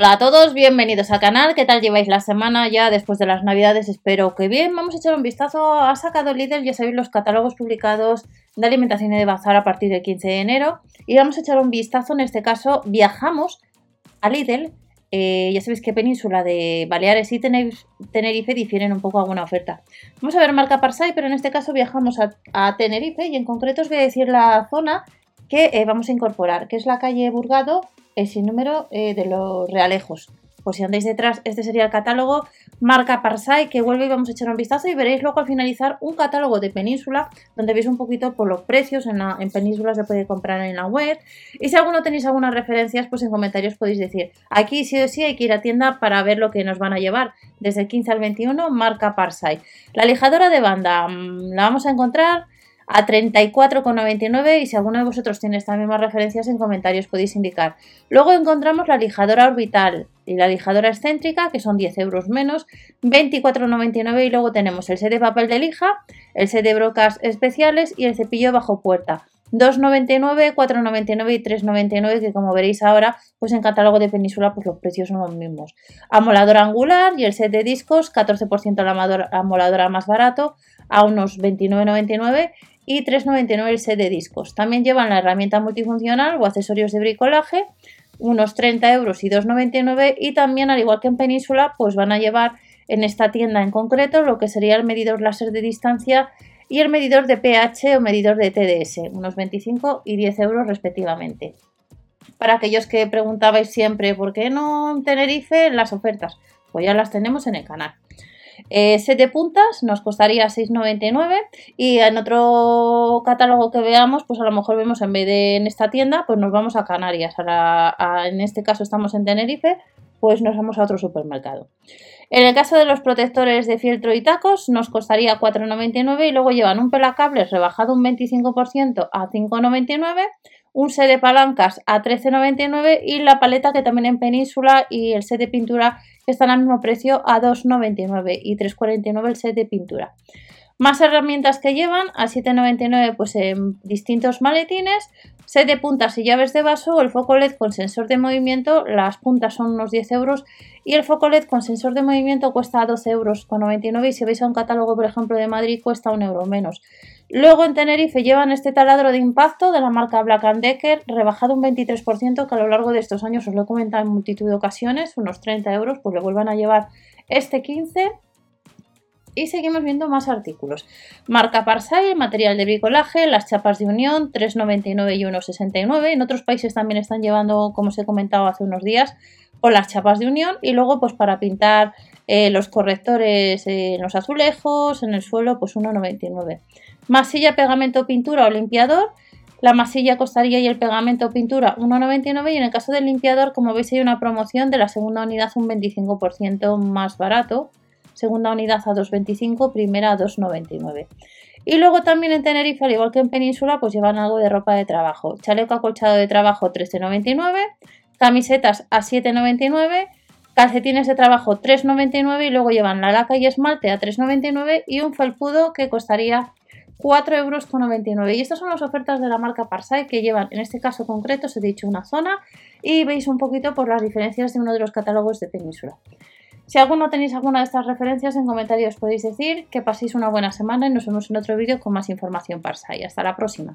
Hola a todos, bienvenidos al canal. ¿Qué tal lleváis la semana ya después de las navidades? Espero que bien. Vamos a echar un vistazo. Ha sacado Lidl, ya sabéis, los catálogos publicados de alimentación y de bazar a partir del 15 de enero. Y vamos a echar un vistazo. En este caso, viajamos a Lidl. Eh, ya sabéis que Península de Baleares y Tenerife difieren un poco alguna oferta. Vamos a ver marca Parsai, pero en este caso viajamos a, Tenerife y en concreto os voy a decir la zona que eh, vamos a incorporar, que es la calle Burgado el sinnúmero eh, de los realejos. Por si andáis detrás, este sería el catálogo marca Parsai que vuelve y vamos a echar un vistazo y veréis luego al finalizar un catálogo de Península donde veis un poquito por los precios, en, en Península se puede comprar en la web y si alguno tenéis algunas referencias pues en comentarios podéis decir aquí sí o sí hay que ir a tienda para ver lo que nos van a llevar desde el 15 al 21 marca Parsai. La lijadora de banda mm, la vamos a encontrar a 34,99 y si alguno de vosotros tiene estas mismas referencias en comentarios podéis indicar. Luego encontramos la lijadora orbital y la lijadora excéntrica que son 10 euros menos, 24,99 y luego tenemos el set de papel de lija, el set de brocas especiales y el cepillo bajo puerta. 2,99, 4,99 y 3,99 que como veréis ahora pues en catálogo de Península pues los precios son los mismos. Amolador angular y el set de discos 14% la amoladora más barato a unos 29,99 y 3,99 el set de discos. También llevan la herramienta multifuncional o accesorios de bricolaje, unos 30 euros y 2,99 y también al igual que en Península pues van a llevar en esta tienda en concreto lo que sería el medidor láser de distancia y el medidor de pH o medidor de TDS, unos 25 y 10 euros respectivamente. Para aquellos que preguntabais siempre por qué no en Tenerife las ofertas, pues ya las tenemos en el canal. Eh, puntas nos costaría 6,99 y en otro catálogo que veamos, pues a lo mejor vemos en vez de en esta tienda, pues nos vamos a Canarias. en este caso estamos en Tenerife, pues nos vamos a otro supermercado. En el caso de los protectores de fieltro y tacos nos costaría 4,99 y luego llevan un pelacables rebajado un 25% a 5,99 un set de palancas a 13,99 y la paleta que también en Península y el set de pintura que están al mismo precio a 2,99 y 3,49 el set de pintura. Más herramientas que llevan a 7,99 pues en distintos maletines, set de puntas y llaves de vaso, el foco LED con sensor de movimiento, las puntas son unos 10 euros y el foco LED con sensor de movimiento cuesta 12 euros con 99 y si veis a un catálogo por ejemplo de Madrid cuesta un euro menos. Luego en Tenerife llevan este taladro de impacto de la marca Black Decker, rebajado un 23%, que a lo largo de estos años os lo he comentado en multitud de ocasiones, unos 30 euros, pues le vuelvan a llevar este 15. Y seguimos viendo más artículos. Marca Parsai, material de bricolaje, las chapas de unión, 3,99 y 1,69. En otros países también están llevando, como os he comentado hace unos días, con las chapas de unión. Y luego, pues para pintar eh, los correctores en los azulejos, en el suelo, pues 1,99. Masilla, pegamento, pintura o limpiador. La masilla costaría y el pegamento pintura 1,99 y en el caso del limpiador, como veis, hay una promoción de la segunda unidad un 25% más barato. Segunda unidad a 2,25, primera a 2,99. Y luego también en Tenerife, al igual que en Península, pues llevan algo de ropa de trabajo. Chaleco acolchado de trabajo 13,99, camisetas a 7,99, calcetines de trabajo 3,99 y luego llevan la laca y esmalte a 3,99 y un felpudo que costaría 4,99 euros. Y estas son las ofertas de la marca Parsai que llevan, en este caso concreto, os he dicho una zona y veis un poquito por las diferencias de uno de los catálogos de Península. Si alguno tenéis alguna de estas referencias en comentarios podéis decir que paséis una buena semana y nos vemos en otro vídeo con más información Parsai. Hasta la próxima.